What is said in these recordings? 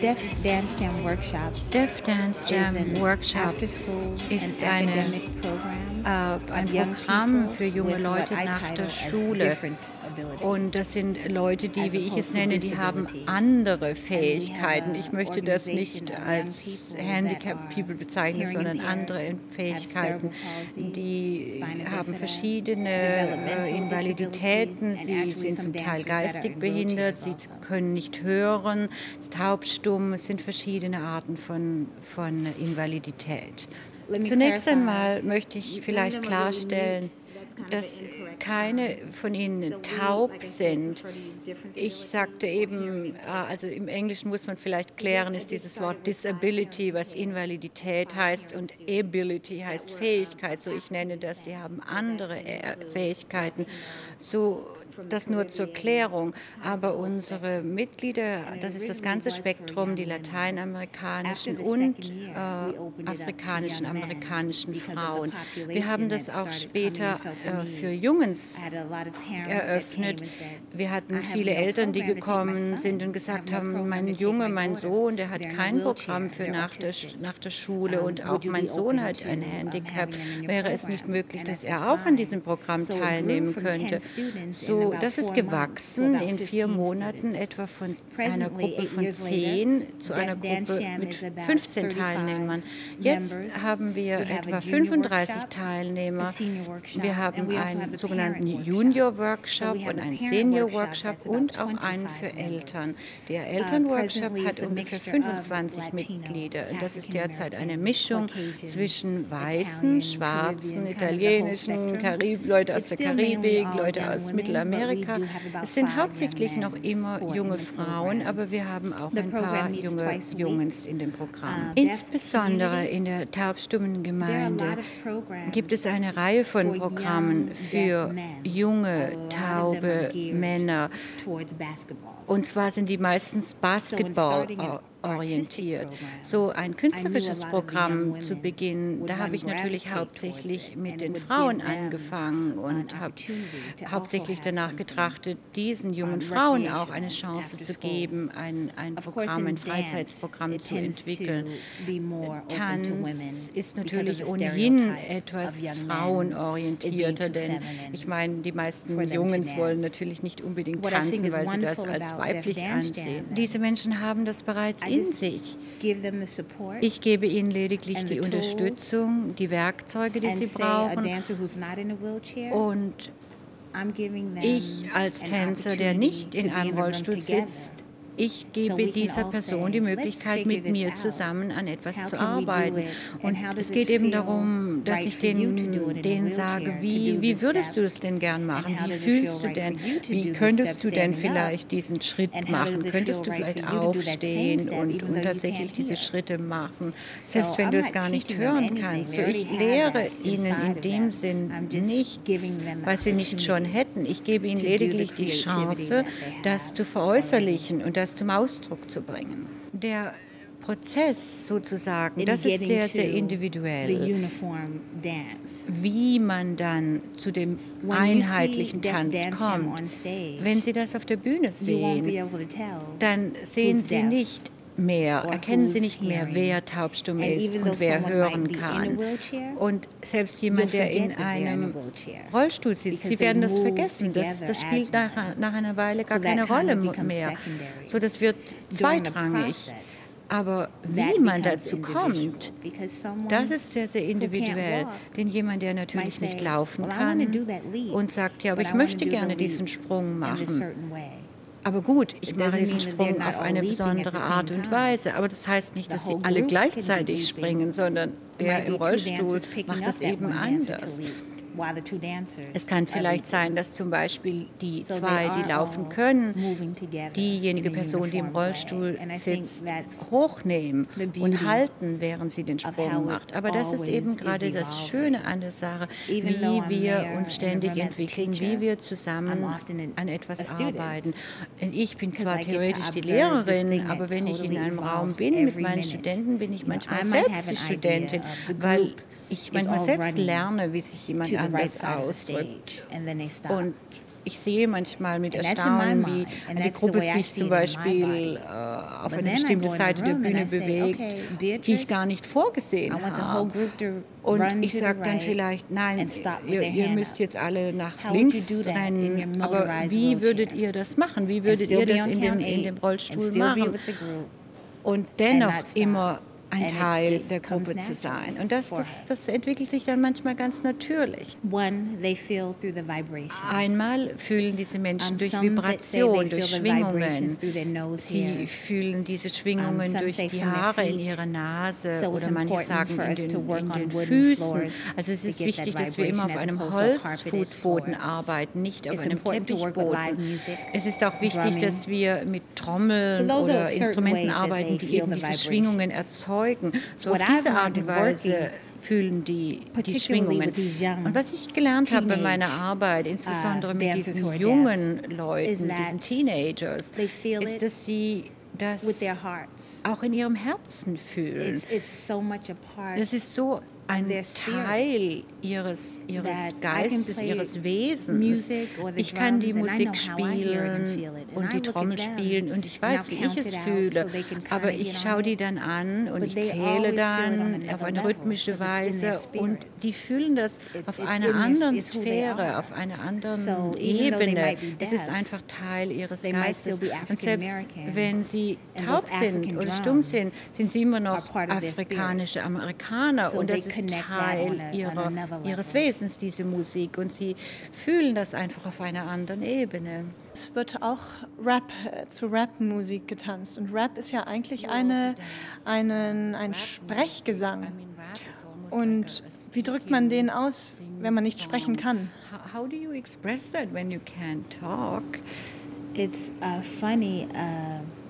Deaf Dance Jam Workshop. Deaf Dance Jam Workshop ist eine, äh, ein Programm für junge Leute nach der Schule. Und das sind Leute, die, wie ich es nenne, die haben andere Fähigkeiten. Ich möchte das nicht als Handicapped People bezeichnen, sondern andere Fähigkeiten. Die haben verschiedene äh, Invaliditäten. Sie sind zum Teil geistig behindert, sie können nicht hören, sind taubstumm. Es sind verschiedene Arten von, von Invalidität. Zunächst einmal möchte ich vielleicht klarstellen, dass keine von ihnen taub sind. Ich sagte eben, äh, also im Englischen muss man vielleicht klären, ist dieses Wort Disability, was Invalidität heißt, und Ability heißt Fähigkeit. So ich nenne das, sie haben andere äh, Fähigkeiten. So das nur zur Klärung. Aber unsere Mitglieder, das ist das ganze Spektrum, die lateinamerikanischen und äh, afrikanischen, amerikanischen Frauen. Wir haben das auch später für Jungens eröffnet. Wir hatten viele Eltern, die gekommen sind und gesagt haben, mein Junge, mein Sohn, der hat kein Programm für nach der, nach der Schule und auch mein Sohn hat ein Handicap. Wäre es nicht möglich, dass er auch an diesem Programm teilnehmen könnte? So das ist gewachsen in vier Monaten etwa von einer Gruppe von zehn zu einer Gruppe mit 15 Teilnehmern. Jetzt haben wir etwa 35 Teilnehmer. Wir haben einen sogenannten Junior Workshop und einen Senior Workshop und auch einen für Eltern. Der uh, Elternworkshop hat ungefähr 25 Mitglieder. Das ist derzeit eine Mischung zwischen weißen, schwarzen, italienischen, Karib Leute aus der Karibik, Leute aus Mittelamerika Amerika. Es sind hauptsächlich noch immer junge Frauen, aber wir haben auch ein paar junge Jungs in dem Programm. Insbesondere in der taubstummen Gemeinde gibt es eine Reihe von Programmen für junge, taube Männer. Und zwar sind die meistens Basketball orientiert. So ein künstlerisches Programm zu Beginn, da habe ich natürlich hauptsächlich mit den Frauen angefangen und habe hauptsächlich danach getrachtet, diesen jungen Frauen auch eine Chance zu geben, ein, ein Programm, ein Freizeitprogramm zu entwickeln. Tanz ist natürlich ohnehin etwas frauenorientierter, denn ich meine, die meisten Jungs wollen natürlich nicht unbedingt tanzen, weil sie das als weiblich ansehen. Diese Menschen haben das bereits in sich. Ich gebe ihnen lediglich die Unterstützung, die Werkzeuge, die sie brauchen. Und ich als Tänzer, der nicht in einem Rollstuhl sitzt, ich gebe dieser Person die Möglichkeit, mit mir zusammen an etwas zu arbeiten. Und es geht eben darum, dass ich denen, denen sage, wie, wie würdest du es denn gern machen? Wie fühlst du denn? Wie könntest du denn vielleicht diesen Schritt machen? Könntest du vielleicht aufstehen und, und tatsächlich diese Schritte machen, selbst wenn du es gar nicht hören kannst? So, ich lehre ihnen in dem Sinn nichts, was sie nicht schon hätten. Ich gebe ihnen lediglich die Chance, das zu veräußerlichen und das das zum Ausdruck zu bringen. Der Prozess sozusagen, das ist sehr, sehr individuell. Wie man dann zu dem einheitlichen Tanz kommt. Wenn Sie das auf der Bühne sehen, dann sehen Sie nicht, mehr, erkennen sie nicht mehr, wer taubstumm ist und wer hören kann. Und selbst jemand, der in einem Rollstuhl sitzt, sie werden das vergessen. Das, das spielt nach, nach einer Weile gar keine Rolle mehr. So, das wird zweitrangig. Aber wie man dazu kommt, das ist sehr, sehr individuell. Denn jemand, der natürlich nicht laufen kann und sagt, ja, aber ich möchte gerne diesen Sprung machen, aber gut, ich mache diesen Sprung auf eine besondere Art und Weise. Aber das heißt nicht, dass sie alle gleichzeitig springen, sondern der im Rollstuhl macht das eben anders. Es kann vielleicht sein, dass zum Beispiel die zwei, die laufen können, diejenige Person, die im Rollstuhl sitzt, hochnehmen und halten, während sie den Sprung macht. Aber das ist eben gerade das Schöne an der Sache, wie wir uns ständig entwickeln, wie wir zusammen an etwas arbeiten. Ich bin zwar theoretisch die Lehrerin, aber wenn ich in einem Raum bin mit meinen Studenten, bin ich manchmal selbst die Studentin, weil ich manchmal selbst lerne, wie sich jemand anders ausdrückt. Und ich sehe manchmal mit Erstaunen, wie eine Gruppe sich zum Beispiel äh, auf eine bestimmte Seite der Bühne bewegt, die ich gar nicht vorgesehen habe. Und ich sage dann vielleicht, nein, ihr, ihr, müsst jetzt alle nach links rennen, aber wie würdet ihr das machen? Wie würdet ihr das in dem, in dem Rollstuhl machen? Und dennoch immer ein Teil der Gruppe zu sein. Und das, das, das, entwickelt sich dann manchmal ganz natürlich. Einmal fühlen diese Menschen durch Vibration, durch Schwingungen. Sie fühlen diese Schwingungen durch die Haare in ihrer Nase oder manche sagen in den, in den Füßen. Also es ist wichtig, dass wir immer auf einem Holzfußboden arbeiten, nicht auf einem Teppichboden. Es ist auch wichtig, dass wir mit Trommeln oder Instrumenten arbeiten, die eben diese Schwingungen erzeugen erzeugen. So auf diese Art und Weise fühlen die, die Schwingungen. Und was ich gelernt habe bei meiner Arbeit, insbesondere uh, mit diesen jungen Leuten, diesen Teenagers, ist, dass sie das auch in ihrem Herzen fühlen. Das ist so ein Teil ihres, ihres Geistes, ihres Wesens. Ich kann die Musik spielen und die Trommel spielen und ich weiß, wie ich es fühle. Aber ich schaue die dann an und ich zähle dann auf eine rhythmische Weise und die fühlen das auf einer anderen Sphäre, auf einer anderen Ebene. Es ist einfach Teil ihres Geistes. Und selbst wenn sie taub sind oder stumm sind, sind sie immer noch afrikanische Amerikaner und das ist Teil ihrer, ihres Wesens, diese Musik. Und sie fühlen das einfach auf einer anderen Ebene. Es wird auch Rap äh, zu Rap-Musik getanzt. Und Rap ist ja eigentlich eine, einen, ein Sprechgesang. Und wie drückt man den aus, wenn man nicht sprechen kann? How do you express that when you can't talk? It's uh, funny. Uh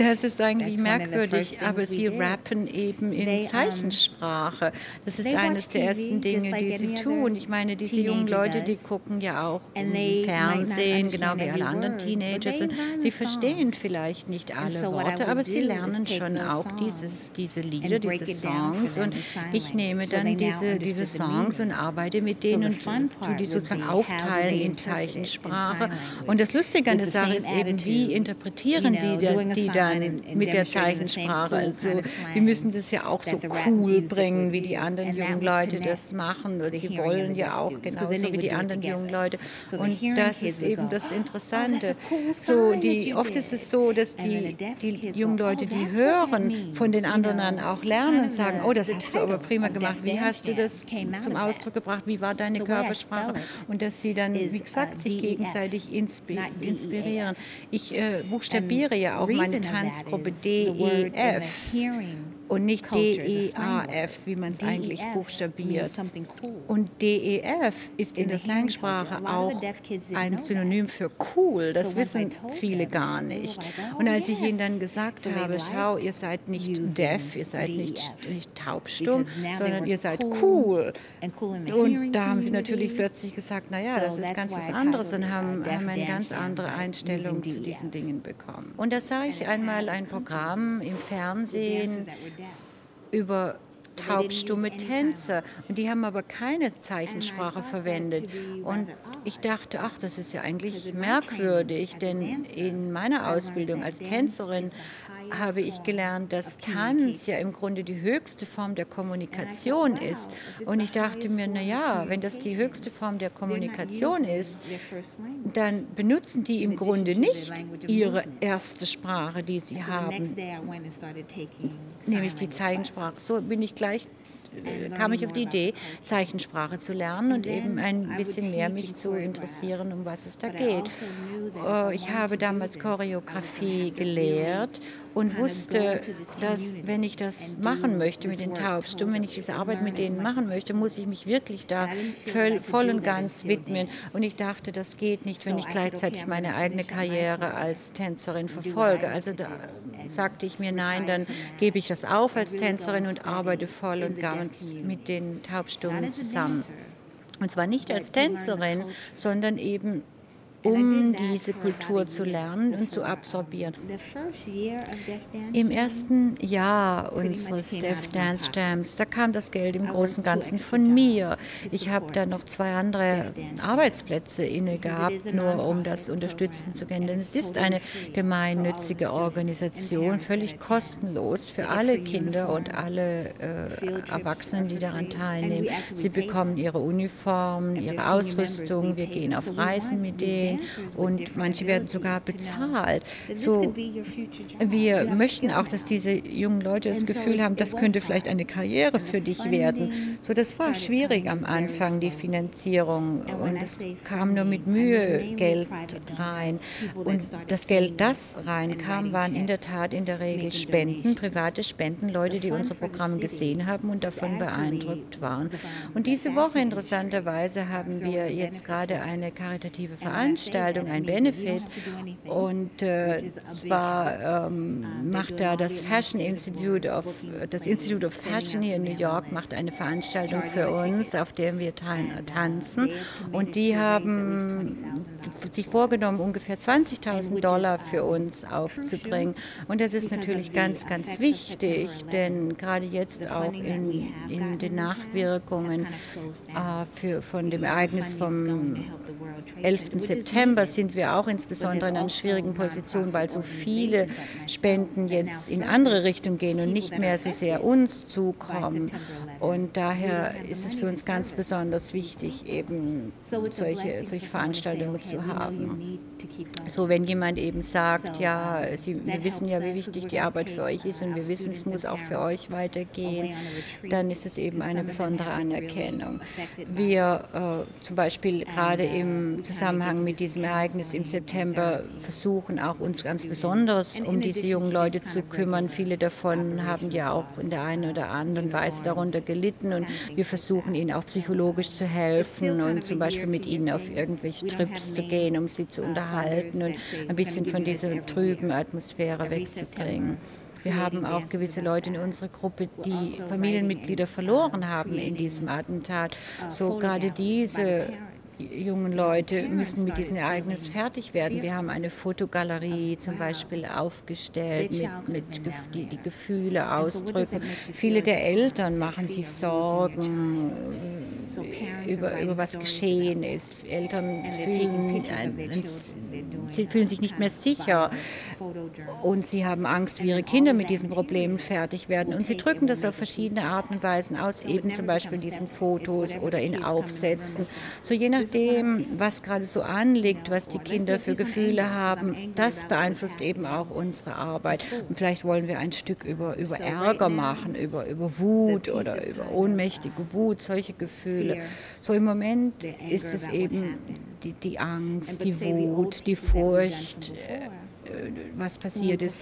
das ist eigentlich merkwürdig, aber sie rappen eben in Zeichensprache. Das ist eines der ersten Dinge, die sie tun. Ich meine, diese jungen Leute, die gucken ja auch im Fernsehen, genau wie alle anderen Teenagers. Sie verstehen vielleicht nicht alle Worte, aber sie lernen schon auch dieses, diese Lieder, diese Songs. Und ich nehme dann diese, diese Songs und arbeite mit denen und tue die sozusagen aufteilen in Zeichensprache. Und das Lustige an der Sache ist eben, wie interpretieren interpretieren die, die dann mit der Zeichensprache. Also die müssen das ja auch so cool bringen, wie die anderen jungen Leute das machen. Sie wollen ja auch genauso wie die anderen jungen Leute. Und das ist eben das Interessante. So, die, oft ist es so, dass die, die jungen Leute, die oh, hören, von den anderen dann auch lernen und sagen, oh, das hast du aber prima gemacht. Wie hast du das zum Ausdruck gebracht? Wie war deine Körpersprache? Und dass sie dann, wie gesagt, sich gegenseitig inspirieren. Ich äh, buchstabiere ja auch meine Tanzgruppe DEF und nicht D-E-A-F, wie man es eigentlich buchstabiert. Und DEF ist in der Slangsprache auch ein Synonym für cool. Das wissen viele gar nicht. Oh, und als ich ihnen dann gesagt habe, schau, ihr seid nicht deaf, ihr seid nicht, nicht taubstumm, sondern ihr seid cool. Und da haben sie natürlich plötzlich gesagt, naja, das ist ganz was anderes und haben, haben eine ganz andere Einstellung zu diesen Dingen bekommen. Und da sah ich einmal ein Programm im Fernsehen, über taubstumme Tänzer. Und die haben aber keine Zeichensprache verwendet. Und ich dachte, ach, das ist ja eigentlich merkwürdig, denn in meiner Ausbildung als Tänzerin habe ich gelernt, dass Tanz ja im Grunde die höchste Form der Kommunikation ist. Und ich dachte mir, naja, wenn das die höchste Form der Kommunikation ist, dann benutzen die im Grunde nicht ihre erste Sprache, die sie haben, nämlich die Zeichensprache. So bin ich gleich kam ich auf die Idee, Zeichensprache zu lernen und eben ein bisschen mehr mich zu interessieren, um was es da geht. Also äh, ich habe damals Choreografie gelehrt und wusste, dass wenn ich das machen möchte mit den Taubstummen, wenn ich diese Arbeit mit denen machen möchte, muss ich mich wirklich da voll, und ganz widmen. Und ich dachte, das geht nicht, wenn ich gleichzeitig meine eigene Karriere als Tänzerin verfolge. Also da sagte ich mir, nein, dann gebe ich das auf als Tänzerin und arbeite voll und ganz mit den Taubstummen zusammen. Und zwar nicht als Tänzerin, sondern eben um diese Kultur zu lernen und zu absorbieren. Im ersten Jahr unseres Deaf Dance Jams, da kam das Geld im Großen und Ganzen von mir. Ich habe da noch zwei andere Arbeitsplätze inne gehabt, nur um das unterstützen zu können. Denn es ist eine gemeinnützige Organisation, völlig kostenlos für alle Kinder und alle äh, Erwachsenen, die daran teilnehmen. Sie bekommen ihre Uniformen, ihre Ausrüstung, wir gehen auf Reisen mit denen und manche werden sogar bezahlt. So, wir möchten auch, dass diese jungen Leute das Gefühl haben, das könnte vielleicht eine Karriere für dich werden. So, das war schwierig am Anfang, die Finanzierung und es kam nur mit Mühe Geld rein. Und das Geld, das reinkam, waren in der Tat in der Regel Spenden, private Spenden, Leute, die unser Programm gesehen haben und davon beeindruckt waren. Und diese Woche interessanterweise haben wir jetzt gerade eine karitative Veranstaltung, ein Benefit. Und äh, zwar ähm, macht da das Fashion Institute of, das Institute of Fashion hier in New York macht eine Veranstaltung für uns, auf der wir tanzen. Und die haben sich vorgenommen, ungefähr 20.000 Dollar für uns aufzubringen. Und das ist natürlich ganz, ganz wichtig, denn gerade jetzt auch in, in den Nachwirkungen äh, für, von dem Ereignis vom 11. September sind wir auch insbesondere in einer schwierigen Position, weil so viele Spenden jetzt in andere Richtungen gehen und nicht mehr so sehr uns zukommen. Und daher ist es für uns ganz besonders wichtig, eben solche, solche Veranstaltungen zu haben. So, wenn jemand eben sagt, ja, Sie, wir wissen ja, wie wichtig die Arbeit für euch ist und wir wissen, es muss auch für euch weitergehen, dann ist es eben eine besondere Anerkennung. Wir äh, zum Beispiel gerade im Zusammenhang mit diesem Ereignis im September versuchen auch uns ganz besonders um diese jungen Leute zu kümmern. Viele davon haben ja auch in der einen oder anderen Weise darunter gelitten und wir versuchen ihnen auch psychologisch zu helfen und zum Beispiel mit ihnen auf irgendwelche Trips zu gehen, um sie zu unterhalten und ein bisschen von dieser trüben Atmosphäre wegzubringen. Wir haben auch gewisse Leute in unserer Gruppe, die Familienmitglieder verloren haben in diesem Attentat. So gerade diese jungen Leute müssen mit diesem Ereignis fertig werden. Wir haben eine Fotogalerie zum Beispiel aufgestellt, mit, mit die, die Gefühle ausdrücken. Viele der Eltern machen sich Sorgen äh, über, über was geschehen ist. Eltern fühlen, sie fühlen sich nicht mehr sicher und sie haben Angst, wie ihre Kinder mit diesen Problemen fertig werden. Und sie drücken das auf verschiedene Arten und Weisen aus, eben zum Beispiel in diesen Fotos oder in Aufsätzen. So je nach nachdem, was gerade so anliegt, was die Kinder für Gefühle haben, das beeinflusst eben auch unsere Arbeit. Und vielleicht wollen wir ein Stück über, über Ärger machen, über, über Wut oder über ohnmächtige Wut, solche Gefühle. So im Moment ist es eben die, die Angst, die Wut, die Furcht, äh, was passiert ist.